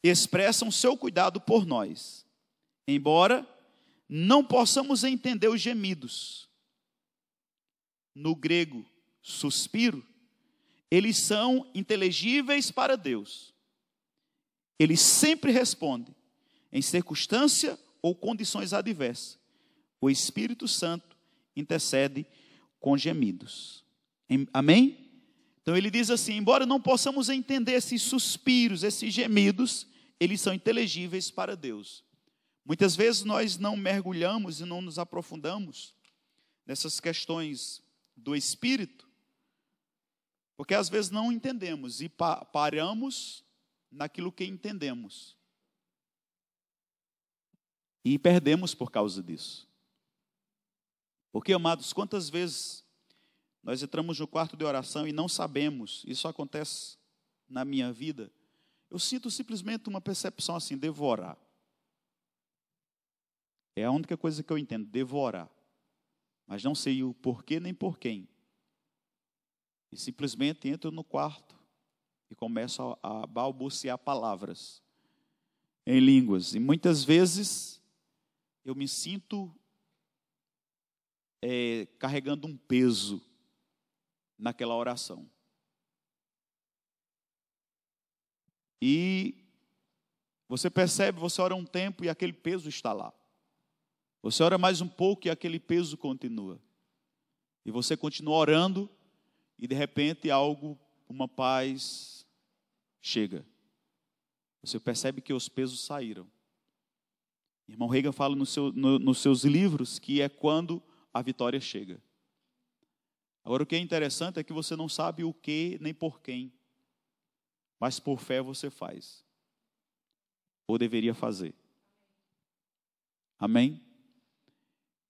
expressam seu cuidado por nós. Embora não possamos entender os gemidos, no grego suspiro, eles são inteligíveis para Deus. Ele sempre responde em circunstância ou condições adversas. O Espírito Santo intercede com gemidos. Amém? Então ele diz assim: embora não possamos entender esses suspiros, esses gemidos, eles são inteligíveis para Deus. Muitas vezes nós não mergulhamos e não nos aprofundamos nessas questões do espírito, porque às vezes não entendemos e paramos naquilo que entendemos. E perdemos por causa disso. Porque, amados, quantas vezes nós entramos no quarto de oração e não sabemos, isso acontece na minha vida, eu sinto simplesmente uma percepção assim, devorar. É a única coisa que eu entendo, devorar. Mas não sei o porquê nem por quem. E simplesmente entro no quarto e começo a balbuciar palavras em línguas. E muitas vezes eu me sinto é, carregando um peso naquela oração. E você percebe, você ora um tempo e aquele peso está lá. Você ora mais um pouco e aquele peso continua. E você continua orando e de repente algo, uma paz chega. Você percebe que os pesos saíram. Irmão Reagan fala no seu, no, nos seus livros que é quando a vitória chega. Agora, o que é interessante é que você não sabe o que nem por quem, mas por fé você faz, ou deveria fazer. Amém?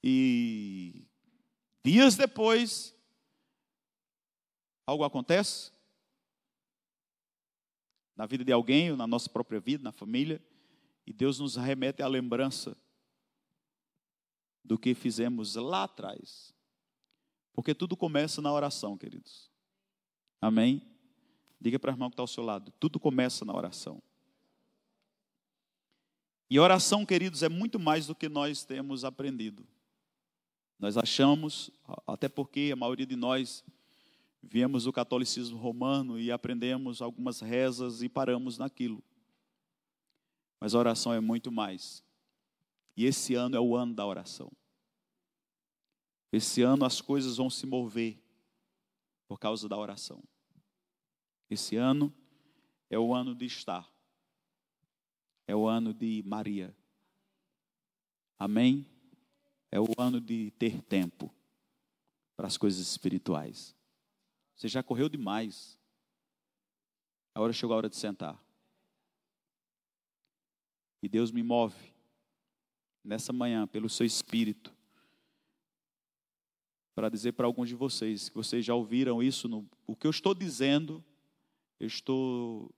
E dias depois, algo acontece na vida de alguém, ou na nossa própria vida, na família, e Deus nos remete à lembrança do que fizemos lá atrás. Porque tudo começa na oração, queridos. Amém? Diga para o irmão que está ao seu lado: tudo começa na oração. E oração, queridos, é muito mais do que nós temos aprendido. Nós achamos, até porque a maioria de nós viemos do catolicismo romano e aprendemos algumas rezas e paramos naquilo. Mas a oração é muito mais. E esse ano é o ano da oração. Esse ano as coisas vão se mover por causa da oração. Esse ano é o ano de estar. É o ano de Maria. Amém? É o ano de ter tempo para as coisas espirituais. Você já correu demais. Agora chegou a hora de sentar. E Deus me move nessa manhã pelo seu espírito para dizer para alguns de vocês que vocês já ouviram isso. No, o que eu estou dizendo, eu estou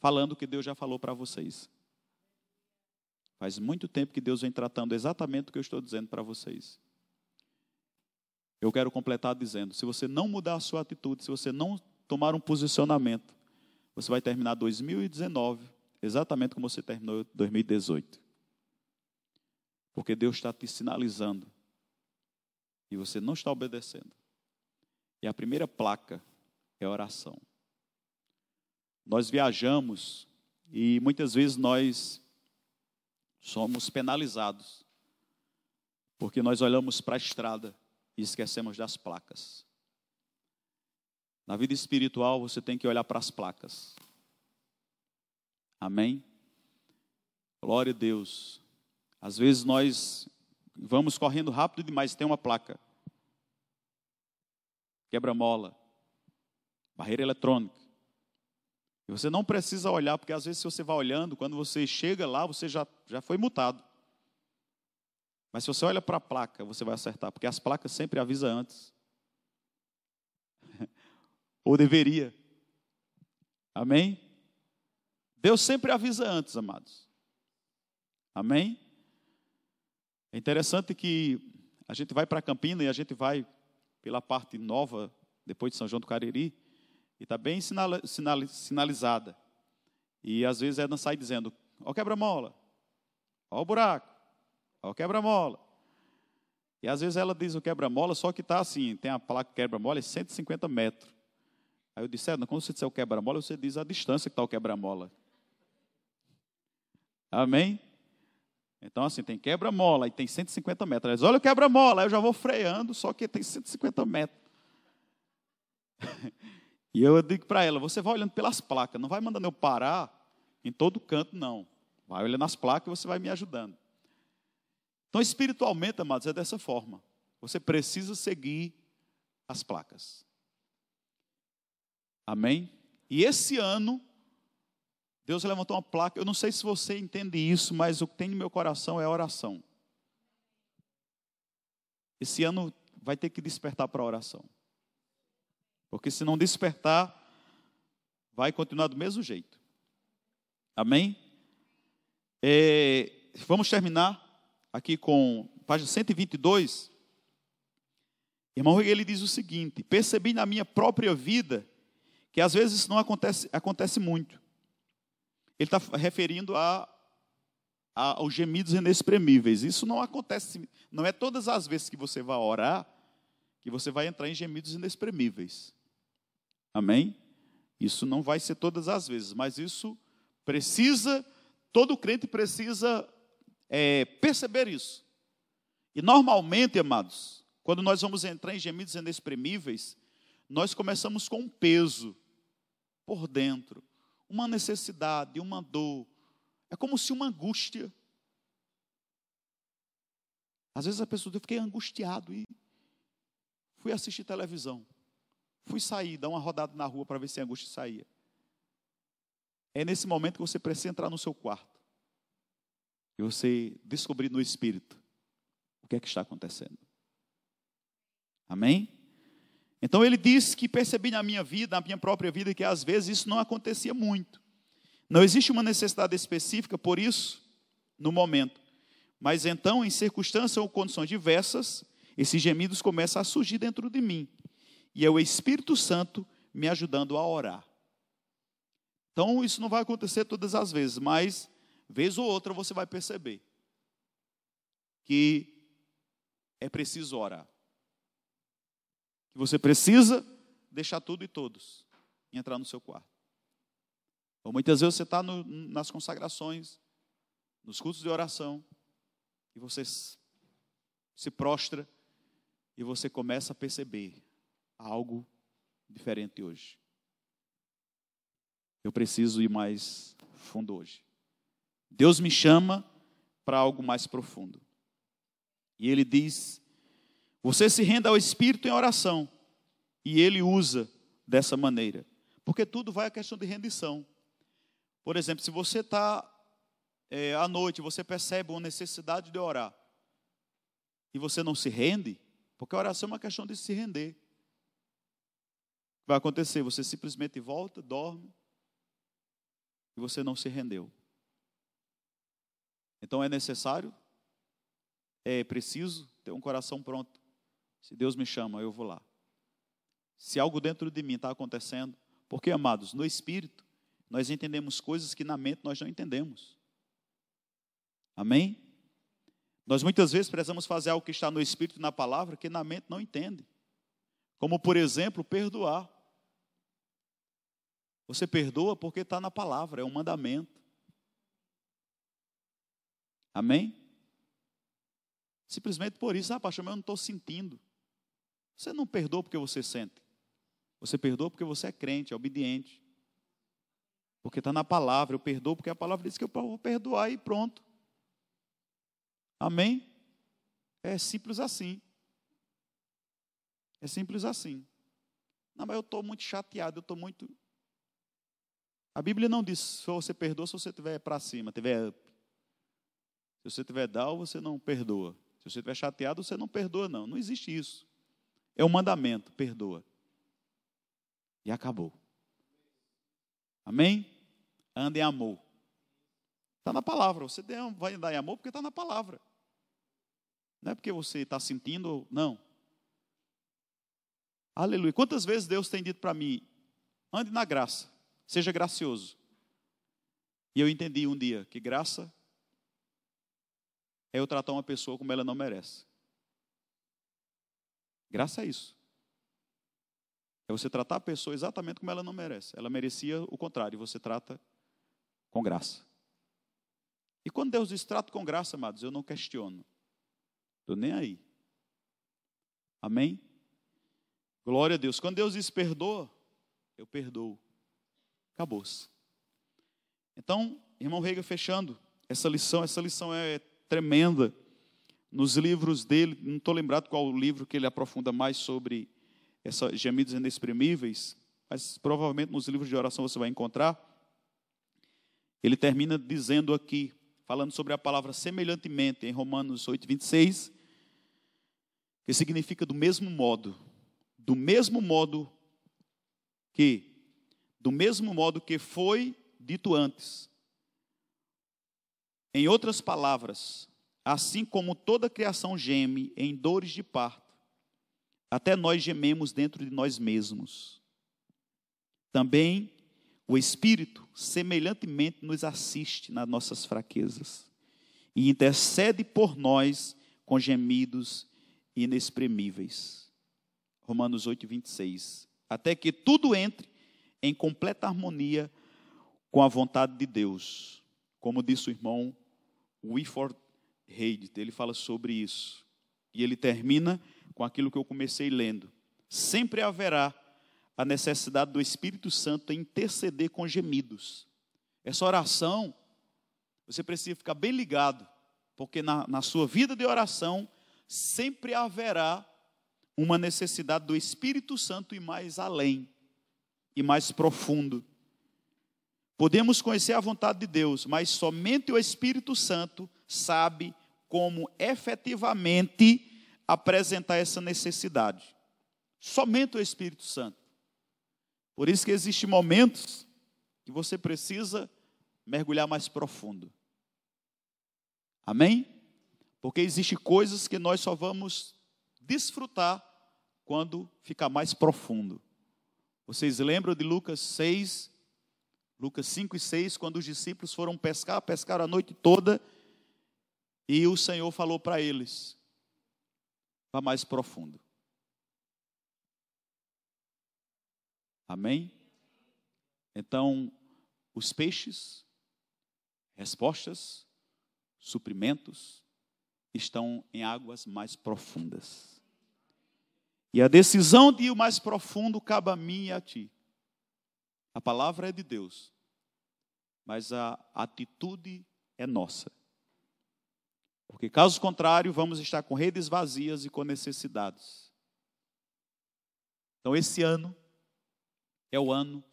falando o que Deus já falou para vocês. Faz muito tempo que Deus vem tratando exatamente o que eu estou dizendo para vocês. Eu quero completar dizendo: se você não mudar a sua atitude, se você não tomar um posicionamento, você vai terminar 2019 exatamente como você terminou 2018. Porque Deus está te sinalizando e você não está obedecendo. E a primeira placa é oração. Nós viajamos e muitas vezes nós somos penalizados, porque nós olhamos para a estrada e esquecemos das placas. Na vida espiritual, você tem que olhar para as placas. Amém? Glória a Deus. Às vezes nós Vamos correndo rápido demais, tem uma placa. Quebra-mola. Barreira eletrônica. E você não precisa olhar, porque às vezes se você vai olhando, quando você chega lá, você já, já foi multado. Mas se você olha para a placa, você vai acertar, porque as placas sempre avisam antes. Ou deveria. Amém? Deus sempre avisa antes, amados. Amém? É interessante que a gente vai para Campina e a gente vai pela parte nova, depois de São João do Cariri, e está bem sinal, sinal, sinalizada. E às vezes Edna sai dizendo: Ó quebra-mola, ó o buraco, ó quebra-mola. E às vezes ela diz o quebra-mola, só que está assim, tem a placa quebra-mola, é 150 metros. Aí eu disse, é, quando você disser o quebra-mola, você diz a distância que está o quebra-mola. Amém? Então, assim, tem quebra-mola e tem 150 metros. Diz, Olha o quebra-mola, eu já vou freando, só que tem 150 metros. e eu digo para ela, você vai olhando pelas placas, não vai mandando eu parar em todo canto, não. Vai olhando as placas e você vai me ajudando. Então, espiritualmente, amados, é dessa forma. Você precisa seguir as placas. Amém? E esse ano, Deus levantou uma placa. Eu não sei se você entende isso, mas o que tem no meu coração é oração. Esse ano vai ter que despertar para a oração. Porque se não despertar, vai continuar do mesmo jeito. Amém? É, vamos terminar aqui com página 122, irmão ele diz o seguinte: percebi na minha própria vida que às vezes isso não acontece, acontece muito. Ele está referindo a, a, aos gemidos inexprimíveis. Isso não acontece, não é todas as vezes que você vai orar que você vai entrar em gemidos inexprimíveis. Amém? Isso não vai ser todas as vezes, mas isso precisa, todo crente precisa é, perceber isso. E normalmente, amados, quando nós vamos entrar em gemidos inexprimíveis, nós começamos com um peso por dentro, uma necessidade, uma dor. É como se uma angústia. Às vezes a pessoa diz, eu fiquei angustiado e fui assistir televisão. Fui sair, dar uma rodada na rua para ver se a angústia saía. É nesse momento que você precisa entrar no seu quarto e você descobrir no espírito o que é que está acontecendo. Amém? Então ele diz que percebi na minha vida, na minha própria vida, que às vezes isso não acontecia muito. Não existe uma necessidade específica por isso no momento. Mas então, em circunstâncias ou condições diversas, esses gemidos começam a surgir dentro de mim. E é o Espírito Santo me ajudando a orar. Então, isso não vai acontecer todas as vezes, mas vez ou outra você vai perceber que é preciso orar. Que você precisa deixar tudo e todos e entrar no seu quarto. Ou muitas vezes você está nas consagrações, nos cultos de oração, e você se prostra e você começa a perceber algo diferente hoje. Eu preciso ir mais fundo hoje. Deus me chama para algo mais profundo. E ele diz: você se renda ao Espírito em oração. E ele usa dessa maneira. Porque tudo vai a questão de rendição. Por exemplo, se você está é, à noite, você percebe uma necessidade de orar. E você não se rende, porque a oração é uma questão de se render. Vai acontecer, você simplesmente volta, dorme, e você não se rendeu. Então é necessário, é preciso ter um coração pronto. Se Deus me chama, eu vou lá. Se algo dentro de mim está acontecendo, porque, amados, no espírito, nós entendemos coisas que na mente nós não entendemos. Amém? Nós muitas vezes precisamos fazer algo que está no espírito e na palavra que na mente não entende. Como, por exemplo, perdoar. Você perdoa porque está na palavra, é um mandamento. Amém? Simplesmente por isso, ah, pastor, mas eu não estou sentindo. Você não perdoa porque você sente. Você perdoa porque você é crente, é obediente. Porque está na palavra, eu perdoo porque a palavra diz que eu vou perdoar e pronto. Amém? É simples assim. É simples assim. Não, mas eu estou muito chateado, eu estou muito. A Bíblia não diz se você perdoa se você estiver para cima, estiver se você tiver down, você não perdoa. Se você estiver chateado, você não perdoa, não. Não existe isso. É um mandamento, perdoa. E acabou. Amém? Anda em amor. Está na palavra. Você vai andar em amor porque está na palavra. Não é porque você está sentindo, não. Aleluia. Quantas vezes Deus tem dito para mim, ande na graça, seja gracioso. E eu entendi um dia que graça é eu tratar uma pessoa como ela não merece. Graça é isso. É você tratar a pessoa exatamente como ela não merece. Ela merecia o contrário, e você trata com graça. E quando Deus diz trato com graça, amados, eu não questiono. Estou nem aí. Amém? Glória a Deus. Quando Deus diz perdoa, eu perdoo. Acabou-se. Então, irmão Reiga, fechando essa lição, essa lição é tremenda. Nos livros dele, não estou lembrado qual o livro que ele aprofunda mais sobre esses gemidos inexprimíveis, mas provavelmente nos livros de oração você vai encontrar. Ele termina dizendo aqui, falando sobre a palavra semelhantemente, em Romanos 8, 26, que significa do mesmo modo, do mesmo modo que, do mesmo modo que foi dito antes. Em outras palavras, assim como toda criação geme em dores de parto, até nós gememos dentro de nós mesmos. Também o Espírito, semelhantemente, nos assiste nas nossas fraquezas e intercede por nós com gemidos inexprimíveis. Romanos 8, 26. Até que tudo entre em completa harmonia com a vontade de Deus. Como disse o irmão Whitford Reid, ele fala sobre isso. E ele termina com aquilo que eu comecei lendo. Sempre haverá a necessidade do Espírito Santo interceder com gemidos. Essa oração, você precisa ficar bem ligado, porque na, na sua vida de oração sempre haverá uma necessidade do Espírito Santo ir mais além e mais profundo. Podemos conhecer a vontade de Deus, mas somente o Espírito Santo sabe como efetivamente apresentar essa necessidade. Somente o Espírito Santo. Por isso que existem momentos que você precisa mergulhar mais profundo. Amém? Porque existem coisas que nós só vamos desfrutar quando ficar mais profundo. Vocês lembram de Lucas 6, Lucas 5 e 6, quando os discípulos foram pescar, pescaram a noite toda, e o Senhor falou para eles: vá mais profundo. Amém? Então, os peixes, respostas, suprimentos, estão em águas mais profundas. E a decisão de ir mais profundo cabe a mim e a ti. A palavra é de Deus, mas a atitude é nossa. Porque, caso contrário, vamos estar com redes vazias e com necessidades. Então, esse ano, é o ano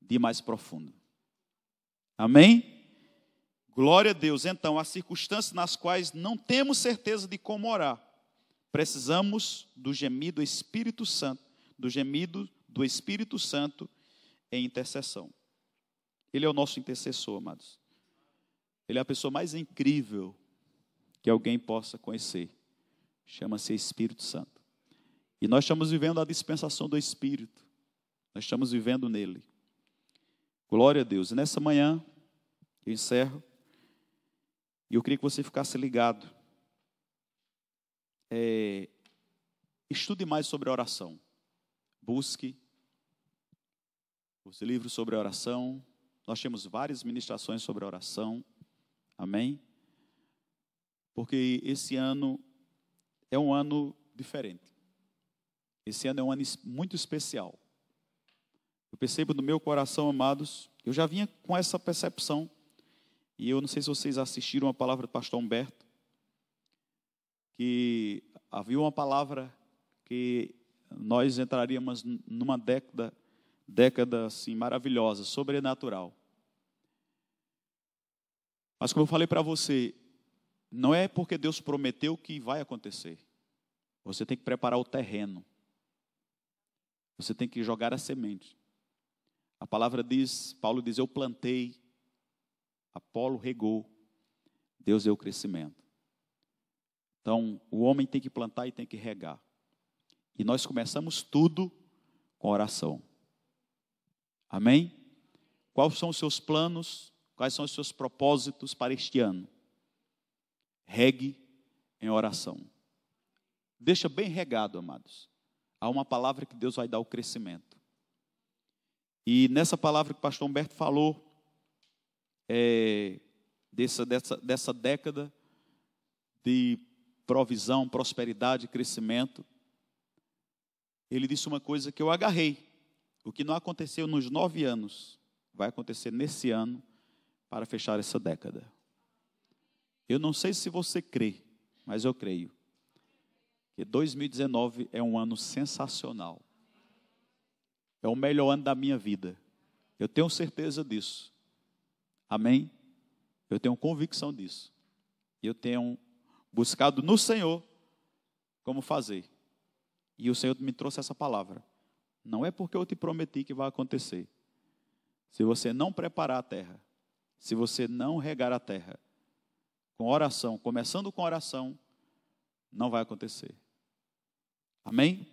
de mais profundo. Amém? Glória a Deus. Então, as circunstâncias nas quais não temos certeza de como orar, precisamos do gemido do Espírito Santo, do gemido do Espírito Santo em intercessão. Ele é o nosso intercessor, amados. Ele é a pessoa mais incrível que alguém possa conhecer. Chama-se Espírito Santo. E nós estamos vivendo a dispensação do Espírito. Nós estamos vivendo nele. Glória a Deus. E nessa manhã, eu encerro. E eu queria que você ficasse ligado. É, estude mais sobre a oração. Busque os livros sobre oração. Nós temos várias ministrações sobre oração. Amém? Porque esse ano é um ano diferente. Esse ano é um ano muito especial. Eu percebo no meu coração, amados, eu já vinha com essa percepção. E eu não sei se vocês assistiram a palavra do pastor Humberto, que havia uma palavra que nós entraríamos numa década, década assim maravilhosa, sobrenatural. Mas como eu falei para você, não é porque Deus prometeu que vai acontecer. Você tem que preparar o terreno. Você tem que jogar a semente. A palavra diz, Paulo diz: Eu plantei, Apolo regou, Deus deu o crescimento. Então, o homem tem que plantar e tem que regar. E nós começamos tudo com oração. Amém? Quais são os seus planos? Quais são os seus propósitos para este ano? Regue em oração. Deixa bem regado, amados. há uma palavra que Deus vai dar o crescimento. E nessa palavra que o pastor Humberto falou, é, dessa, dessa, dessa década de provisão, prosperidade, crescimento, ele disse uma coisa que eu agarrei. O que não aconteceu nos nove anos, vai acontecer nesse ano para fechar essa década. Eu não sei se você crê, mas eu creio que 2019 é um ano sensacional. É o melhor ano da minha vida. Eu tenho certeza disso. Amém? Eu tenho convicção disso. Eu tenho buscado no Senhor como fazer. E o Senhor me trouxe essa palavra. Não é porque eu te prometi que vai acontecer. Se você não preparar a terra, se você não regar a terra, com oração, começando com oração, não vai acontecer. Amém?